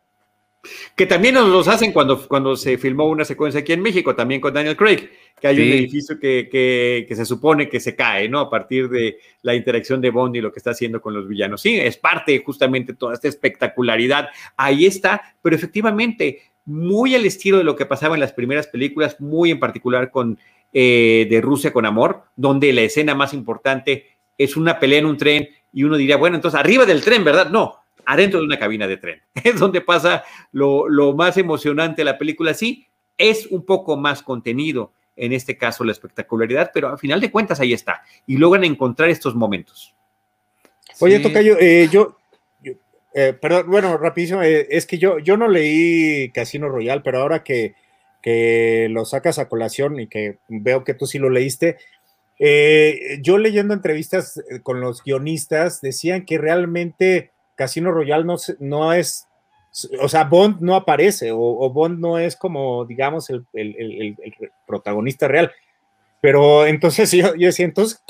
Que también nos los hacen cuando, cuando se filmó una secuencia aquí en México, también con Daniel Craig, que hay un edificio que, que, se supone que se cae, ¿no? A partir de la interacción de Bond y lo que está haciendo con los villanos. Sí, es parte justamente toda esta espectacularidad. Ahí está, pero efectivamente, muy al estilo de lo que pasaba en las primeras películas, muy en particular con eh, de Rusia con Amor, donde la escena más importante es una pelea en un tren y uno diría, bueno, entonces arriba del tren, ¿verdad? No, adentro de una cabina de tren. Es donde pasa lo, más emocionante de la película. Sí, es un poco más contenido, en este caso la espectacularidad, pero al final de cuentas ahí está. Y logran encontrar estos momentos. Oye, Tocayo, eh, yo, eh, perdón, bueno, rapidísimo, eh, es que yo, yo no leí Casino Royal, pero ahora que, que lo sacas a colación y que veo que tú sí lo leíste, yo leyendo entrevistas con los guionistas decían que realmente Casino Royale no, no es, o sea, Bond no aparece o, Bond no es como, digamos, el, protagonista real. Pero entonces yo, yo decía, entonces,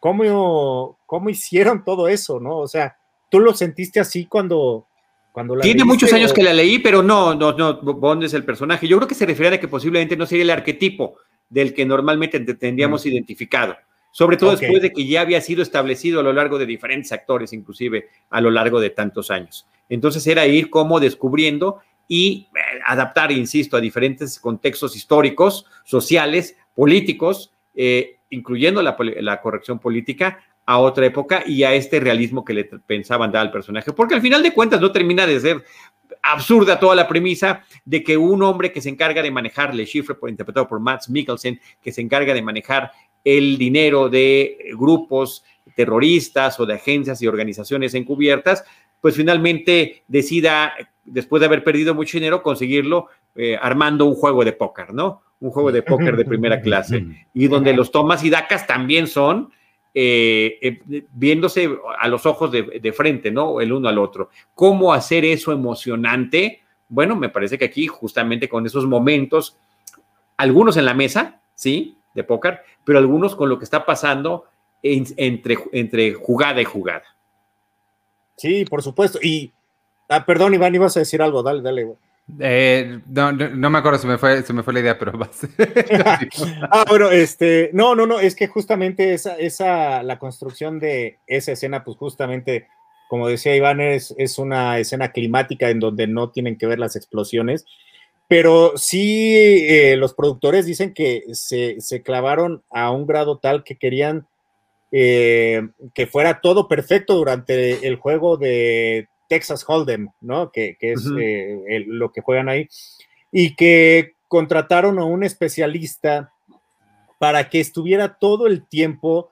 ¿cómo, ¿cómo, hicieron todo eso, no? O sea, ¿tú lo sentiste así cuando, cuando Tiene muchos años que la leí, pero no, no, no, Bond es el personaje. Yo creo que se refiere a que posiblemente no sería el arquetipo del que normalmente tendríamos identificado sobre todo después de que ya había sido establecido a lo largo de diferentes actores, inclusive a lo largo de tantos años. Entonces era ir como descubriendo y eh, adaptar, insisto, a diferentes contextos históricos, sociales, políticos, eh, incluyendo la, corrección política, a otra época y a este realismo que le pensaban dar al personaje, porque al final de cuentas no termina de ser absurda toda la premisa de que un hombre que se encarga de manejar, Le Chiffre, interpretado por Max Mikkelsen, que se encarga de manejar el dinero de grupos terroristas o de agencias y organizaciones encubiertas, pues finalmente decida, después de haber perdido mucho dinero, conseguirlo eh, armando un juego de póker, ¿no? Un juego de póker de primera clase, y donde los tomas y dacas también son eh, eh, viéndose a los ojos de, frente, ¿no? El uno al otro. ¿Cómo hacer eso emocionante? Bueno, me parece que aquí, justamente con esos momentos, algunos en la mesa, ¿sí? De póker, pero algunos con lo que está pasando entre, entre jugada y jugada. Sí, por supuesto. Y, ah, perdón, Iván, ibas a decir algo, dale, dale, eh, no, no, me acuerdo, se me fue, se me fue la idea, pero vas. ah, bueno, este, no, no, no, es que justamente esa, esa, la construcción de esa escena, pues justamente, como decía Iván, es, es una escena climática en donde no tienen que ver las explosiones, pero sí eh, los productores dicen que se, se clavaron a un grado tal que querían eh, que fuera todo perfecto durante el juego de Texas Hold'em, ¿no? Que, es eh, lo que juegan ahí, y que contrataron a un especialista para que estuviera todo el tiempo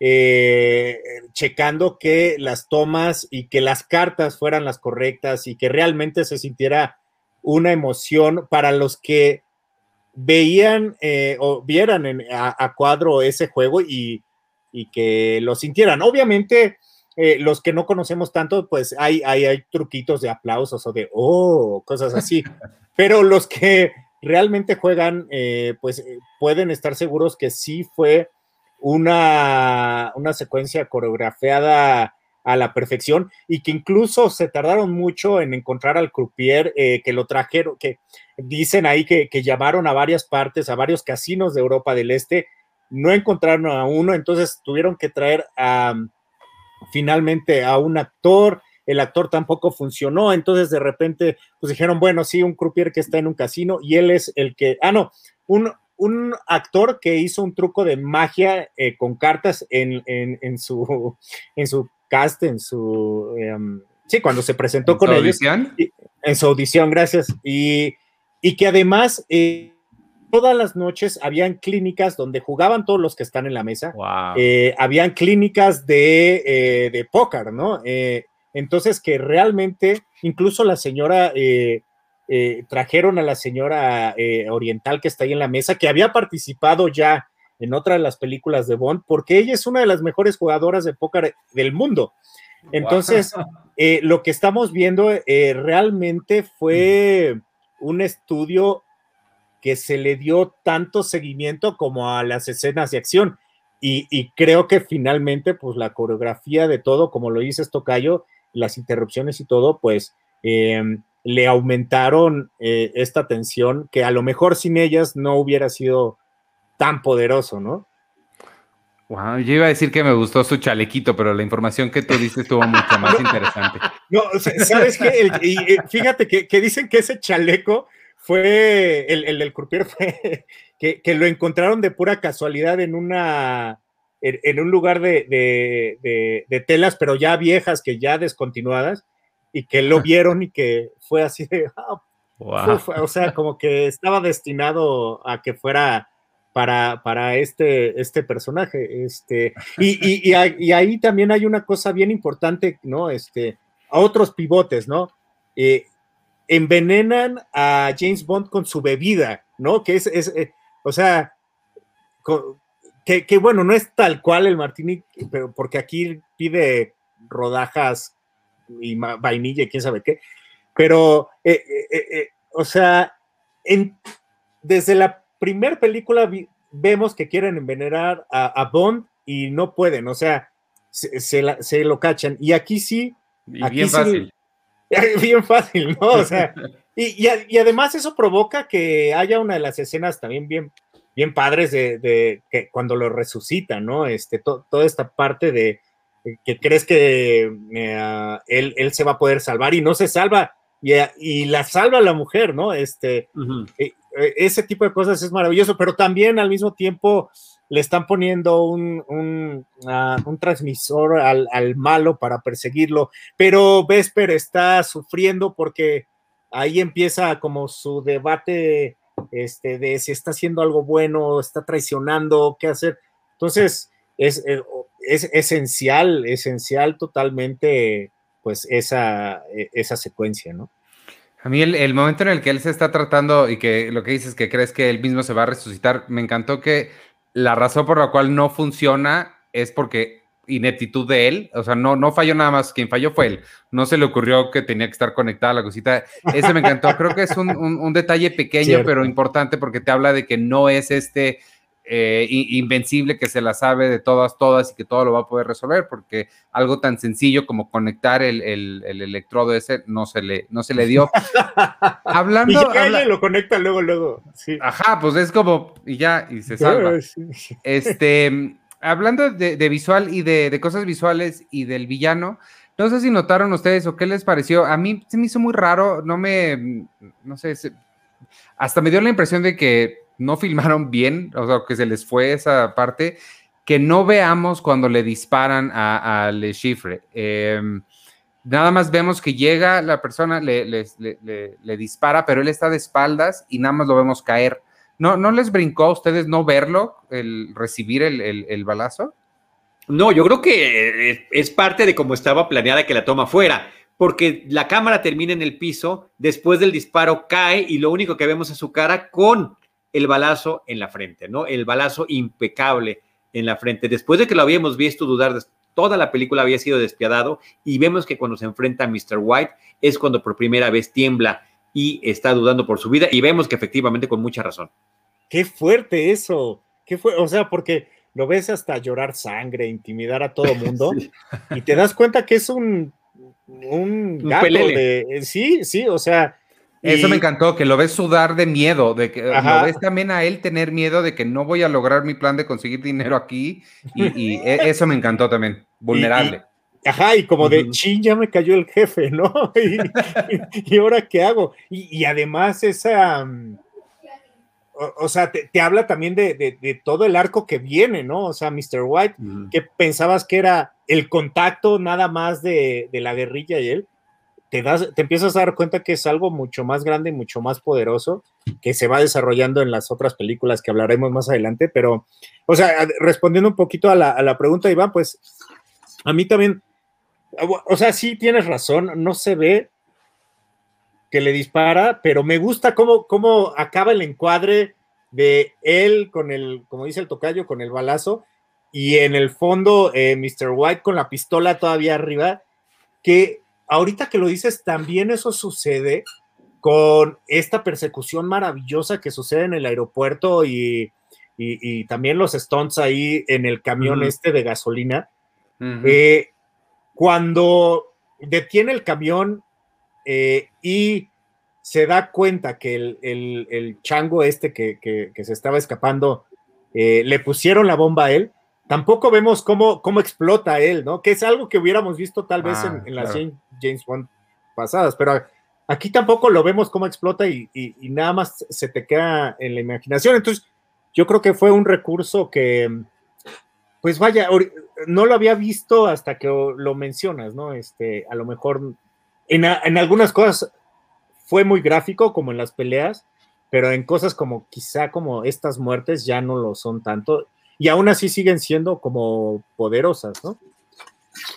eh, checando que las tomas y que las cartas fueran las correctas y que realmente se sintiera una emoción para los que veían o vieran a, cuadro ese juego y, y que lo sintieran. Obviamente, eh, los que no conocemos tanto, pues hay, hay, hay truquitos de aplausos o de, oh, cosas así. Pero los que realmente juegan, eh, pues eh, pueden estar seguros que sí fue una, una secuencia coreografiada a la perfección y que incluso se tardaron mucho en encontrar al croupier que lo trajeron, que dicen ahí que, que, llamaron a varias partes, a varios casinos de Europa del Este no encontraron a uno, entonces tuvieron que traer a, finalmente a un actor, el actor tampoco funcionó, entonces de repente pues dijeron, bueno, sí, un croupier que está en un casino y él es el que, ah, no, un, un actor que hizo un truco de magia eh, con cartas en, en, su, en su cast, en su, em, sí, cuando se presentó con ellos. Audición? en su audición, gracias. Y, y que además... Eh, todas las noches habían clínicas donde jugaban todos los que están en la mesa. Eh, habían clínicas de, eh, de póker, ¿no? Eh, entonces que realmente, incluso la señora, trajeron a la señora oriental que está ahí en la mesa, que había participado ya en otra de las películas de Bond, porque ella es una de las mejores jugadoras de póker del mundo. Entonces, lo que estamos viendo realmente fue un estudio que se le dio tanto seguimiento como a las escenas de acción. Y, creo que finalmente, pues la coreografía de todo, como lo dices, Tocayo, las interrupciones y todo, pues em, le aumentaron eh, esta tensión que a lo mejor sin ellas no hubiera sido tan poderoso, ¿no? Wow, yo iba a decir que me gustó su chalequito, pero la información que tú dices estuvo mucho más interesante. No, ¿sabes qué? y, fíjate que, que, dicen que ese chaleco fue el, el del croupier fue que, que, lo encontraron de pura casualidad en una en, un lugar de, de, de, telas, pero ya viejas, que ya descontinuadas, y que lo vieron y que fue así de, ah, o sea, como que estaba destinado a que fuera para, para este, este personaje. Este, y, y, y, ahí también hay una cosa bien importante, ¿no? Este, a otros pivotes, ¿no? Eh, envenenan a James Bond con su bebida, ¿no? Que es, eh, o sea, que, bueno, no es tal cual el martini, pero porque aquí pide rodajas y vainilla y quién sabe qué, pero, eh, o sea, desde la primera película vemos que quieren envenenar a, Bond y no pueden, o sea, se, lo cachan. Y aquí sí. aquí bien fácil. Bien fácil, ¿no? O sea, y, y, además eso provoca que haya una de las escenas también bien, bien padres de, que cuando lo resucita, ¿no? Este, toda esta parte de que crees que eh, él, él, se va a poder salvar y no se salva y, y la salva la mujer, ¿no? Este, ese tipo de cosas es maravilloso, pero también al mismo tiempo le están poniendo un, un, ah, transmisor al, al, malo para perseguirlo, pero Vesper está sufriendo porque ahí empieza como su debate este, de si está haciendo algo bueno, está traicionando, qué hacer. Entonces, es, eh, es esencial, esencial totalmente, pues, esa, e, esa secuencia, ¿no? A mí el, momento en el que él se está tratando y que lo que dices que crees que él mismo se va a resucitar, me encantó que la razón por la cual no funciona es porque ineptitud de él, o sea, no, no falló nada más, quien falló fue él, no se le ocurrió que tenía que estar conectada la cosita, ese me encantó, creo que es un, detalle pequeño pero importante porque te habla de que no es este eh, invencible que se la sabe de todas, todas y que todo lo va a poder resolver, porque algo tan sencillo como conectar el, electrodo ese no se le, no se le dio. Hablando. Y lo conecta luego, luego. Ajá, pues es como, y ya, y se salva. Este, hablando de, visual y de, cosas visuales y del villano, no sé si notaron ustedes o qué les pareció. A mí se me hizo muy raro, no me, no sé, hasta me dio la impresión de que no filmaron bien, o sea, que se les fue esa parte, que no veamos cuando le disparan a, Le Chiffre. Em, nada más vemos que llega la persona, le, le, dispara, pero él está de espaldas y nada más lo vemos caer. ¿No, no les brincó a ustedes no verlo, el recibir el, el balazo? No, yo creo que es parte de cómo estaba planeada que la toma fuera, porque la cámara termina en el piso, después del disparo cae y lo único que vemos es su cara con el balazo en la frente, ¿no? El balazo impecable en la frente. Después de que lo habíamos visto dudar, toda la película había sido despiadado y vemos que cuando se enfrenta a Mr. White es cuando por primera vez tiembla y está dudando por su vida y vemos que efectivamente con mucha razón. Qué fuerte eso, qué fue, o sea, porque lo ves hasta llorar sangre, intimidar a todo mundo y te das cuenta que es un un, gato de sí, sí, o sea, eso me encantó, que lo ves sudar de miedo, de que lo ves también a él tener miedo de que no voy a lograr mi plan de conseguir dinero aquí, y, e, eso me encantó también, vulnerable. ajá, y como de, ching, ya me cayó el jefe, ¿no? y, ahora qué hago? Y, además esa, mm, o, sea, te, habla también de, todo el arco que viene, ¿no? O sea, Mr. White, que pensabas que era el contacto nada más de, de la guerrilla y él, te, das, te empiezas a dar cuenta que es algo mucho más grande y mucho más poderoso que se va desarrollando en las otras películas que hablaremos más adelante. Pero, o sea, respondiendo un poquito a la, a la pregunta, Iván, pues a mí también, o sea, sí tienes razón, no se ve que le dispara, pero me gusta cómo, cómo acaba el encuadre de él con el, como dice el tocayo, con el balazo, y en el fondo eh, Mr. White con la pistola todavía arriba, que ahorita que lo dices, también eso sucede con esta persecución maravillosa que sucede en el aeropuerto y, también los stunts ahí en el camión este de gasolina. Eh, cuando detiene el camión eh, y se da cuenta que el, chango este que, se estaba escapando eh, le pusieron la bomba a él, tampoco vemos cómo, cómo explota él, ¿no? Que es algo que hubiéramos visto tal vez en, ah, las James Bond pasadas, pero aquí tampoco lo vemos cómo explota y, nada más se te queda en la imaginación. Entonces, yo creo que fue un recurso que, pues vaya, no lo había visto hasta que lo mencionas, ¿no? Este, a lo mejor en, en algunas cosas fue muy gráfico, como en las peleas, pero en cosas como quizá como estas muertes ya no lo son tanto y aún así siguen siendo como poderosas, ¿no?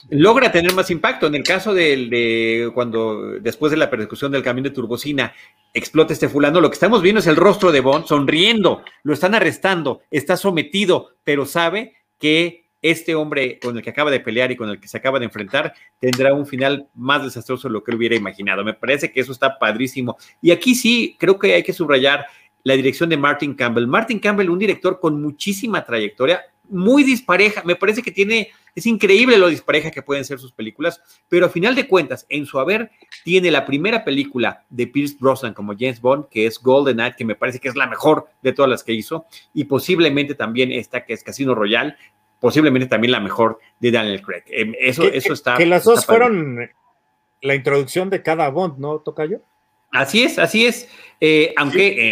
Logra tener más impacto. En el caso de, cuando después de la persecución del camión de turbocina explota este fulano, lo que estamos viendo es el rostro de Bond sonriendo, lo están arrestando, está sometido, pero sabe que este hombre con el que acaba de pelear y con el que se acaba de enfrentar tendrá un final más desastroso de lo que él hubiera imaginado. Me parece que eso está padrísimo. Y aquí sí, creo que hay que subrayar la dirección de Martin Campbell. Martin Campbell, un director con muchísima trayectoria, muy dispareja, me parece que tiene Es increíble lo dispareja que pueden ser sus películas, pero a final de cuentas, en su haber, tiene la primera película de Pierce Brosnan como James Bond, que es Golden Knight, que me parece que es la mejor de todas las que hizo, y posiblemente también esta que es Casino Royale, posiblemente también la mejor de Daniel Craig. Em, eso, eso está. Que las dos fueron la introducción de cada Bond, ¿no, Tocayo? Así es, así es. Eh, aunque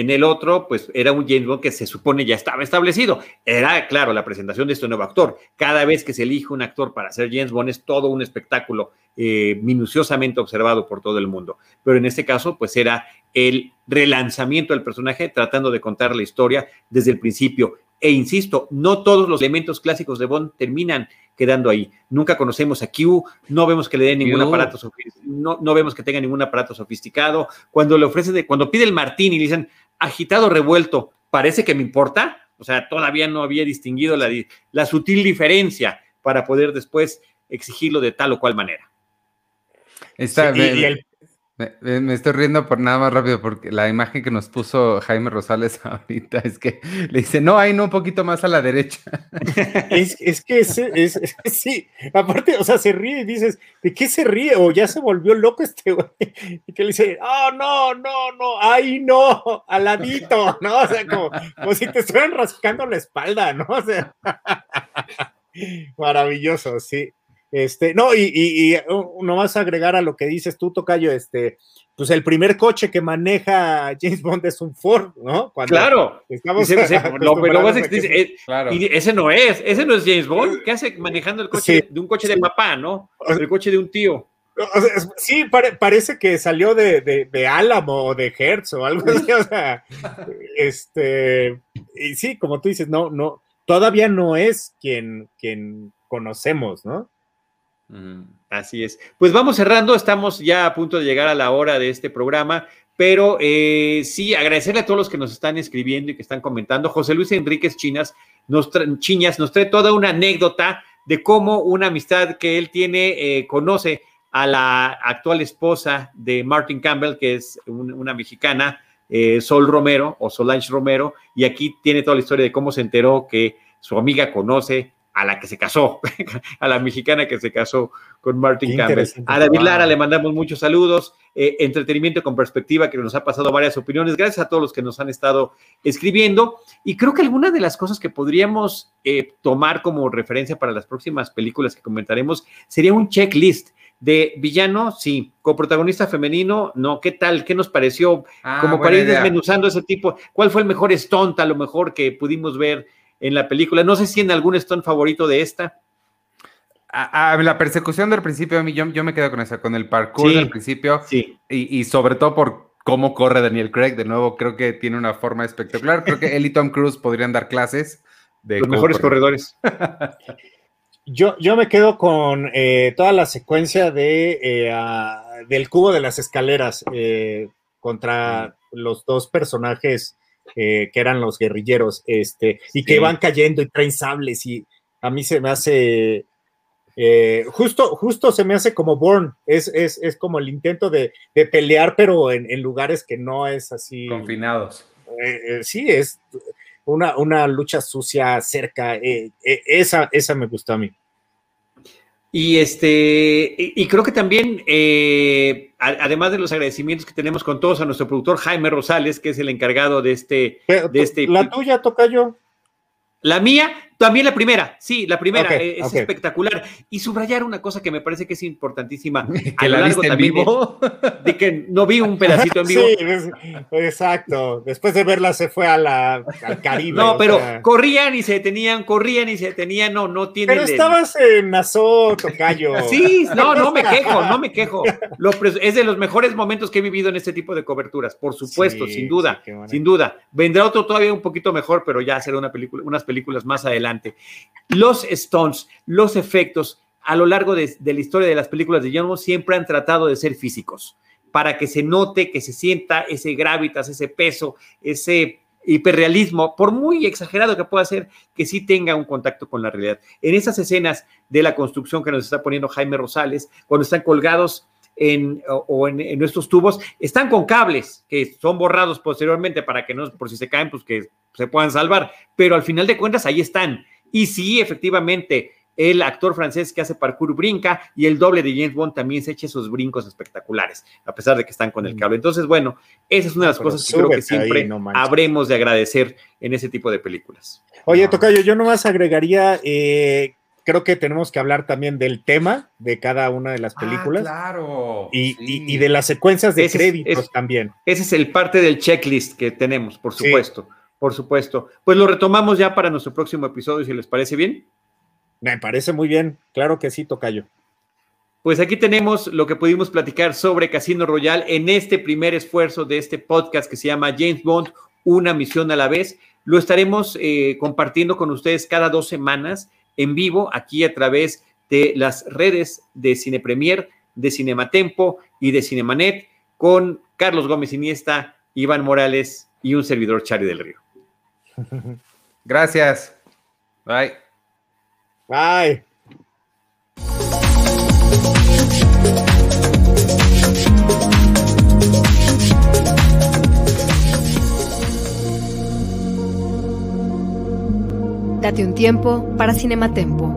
en, el otro, pues era un James Bond que se supone ya estaba establecido. Era, claro, la presentación de este nuevo actor. Cada vez que se elige un actor para ser James Bond es todo un espectáculo eh, minuciosamente observado por todo el mundo. Pero en este caso, pues era el relanzamiento del personaje tratando de contar la historia desde el principio. E insisto, no todos los elementos clásicos de Bond terminan quedando ahí. Nunca conocemos a Q, no vemos que le den ningún aparato, no, no vemos que tenga ningún aparato sofisticado. Cuando le ofrecen, de, cuando pide el Martín y le dicen agitado, revuelto, parece que me importa. O sea, todavía no había distinguido la, la sutil diferencia para poder después exigirlo de tal o cual manera. Está, y, el, me, estoy riendo por nada más rápido porque la imagen que nos puso Jaime Rosales ahorita es que le dice, no, hay no, un poquito más a la derecha. Es, que es, sí, aparte, o sea, se ríe y dices, ¿de qué se ríe? O ya se volvió loco este güey. Y que le dice, oh, no, no, no, ay, no, aladito, ¿no? O sea, como, como si te estuvieran rascando la espalda, ¿no? O sea, maravilloso, sí. Este, no, y, y, y nomás agregar a lo que dices tú, Tocayo, este, pues el primer coche que maneja James Bond es un Ford, ¿no? claro. Estamos Y ese no es, ese no es James Bond. ¿Qué hace manejando el coche de un coche de papá, no? El coche de un tío. sí, parece que salió de, de, de, Álamo o de Hertz o algo así. O sea, este, y sí, como tú dices, no, no, todavía no es quien, quien conocemos, ¿no? Así es. Pues vamos cerrando, estamos ya a punto de llegar a la hora de este programa, pero eh, sí, agradecerle a todos los que nos están escribiendo y que están comentando. José Luis Enríquez Chinas nos Chiñas nos trae toda una anécdota de cómo una amistad que él tiene eh, conoce a la actual esposa de Martin Campbell, que es una mexicana, eh, Sol Romero o Solange Romero, y aquí tiene toda la historia de cómo se enteró que su amiga conoce a la que se casó, a la mexicana que se casó con Martin Campbell. A David Lara le mandamos muchos saludos, eh, entretenimiento con perspectiva que nos ha pasado varias opiniones. Gracias a todos los que nos han estado escribiendo. Y creo que alguna de las cosas que podríamos eh, tomar como referencia para las próximas películas que comentaremos sería un checklist de villano, sí, coprotagonista femenino, no, ¿qué tal? ¿Qué nos pareció? Ah, como para ir desmenuzando ese tipo, ¿cuál fue el mejor stunt a lo mejor que pudimos ver en la película. No sé si en algún stunt favorito de esta. A, la persecución del principio, a mí, yo, me quedo con esa, con el parkour del principio. Sí. Y, sobre todo por cómo corre Daniel Craig. De nuevo, creo que tiene una forma espectacular. Creo que él y Tom Cruise podrían dar clases de los mejores corredores. Yo, yo me quedo con eh, toda la secuencia de eh, del cubo de las escaleras eh, contra los dos personajes eh, que eran los guerrilleros, este, y que van cayendo y traen sables, y a mí se me hace, eh, justo, justo se me hace como Born, es, es, es como el intento de, de pelear, pero en, en, lugares que no es así. Confinados. Eh, sí, es una, una lucha sucia cerca, esa, esa me gustó a mí. Y este, y, creo que también, eh, además de los agradecimientos que tenemos con todos a nuestro productor Jaime Rosales, que es el encargado de este, de este. La tuya toca yo. La mía, también la primera, sí, la primera eh, es espectacular. Y subrayar una cosa que me parece que es importantísima. ¿Que la viste en vivo? De, que no vi un pedacito en vivo. Sí, exacto. Después de verla se fue a la, al Caribe. No, pero corrían y se detenían, corrían y se detenían. No, no tiene. Pero estabas en Nazo, Tocayo. Sí, no, no me quejo, no me quejo. es de los mejores momentos que he vivido en este tipo de coberturas, por supuesto, sin duda, sin duda. Vendrá otro todavía un poquito mejor, pero ya será una película, unas películas más adelante los Stones, los efectos a lo largo de, la historia de las películas de John siempre han tratado de ser físicos, para que se note, que se sienta ese gravitas, ese peso, ese hiperrealismo, por muy exagerado que pueda ser, que sí tenga un contacto con la realidad. En esas escenas de la construcción que nos está poniendo Jaime Rosales, cuando están colgados en, o en, nuestros tubos, están con cables que son borrados posteriormente para que no, por si se caen, pues que se puedan salvar, pero al final de cuentas ahí están. Y sí, efectivamente, el actor francés que hace parkour brinca y el doble de James Bond también se echa esos brincos espectaculares, a pesar de que están con el cable. Entonces, bueno, esa es una de las cosas que creo que siempre habremos de agradecer en ese tipo de películas. Oye, Tocayo, yo nomás agregaría eh, creo que tenemos que hablar también del tema de cada una de las ah, películas. claro. Y, de las secuencias de créditos también. Ese es el parte del checklist que tenemos, por supuesto. Por supuesto. Pues lo retomamos ya para nuestro próximo episodio, si les parece bien. Me parece muy bien. Claro que sí, Tocayo. Pues aquí tenemos lo que pudimos platicar sobre Casino Royale en este primer esfuerzo de este podcast que se llama James Bond, una misión a la vez. Lo estaremos eh, compartiendo con ustedes cada dos semanas en vivo aquí a través de las redes de Cine Premier, de Cinematempo y de Cinemanet con Carlos Gómez Iniesta, Iván Morales y un servidor Charlie del Río. Gracias. Bye. Bye. Date un tiempo para Cinematempo.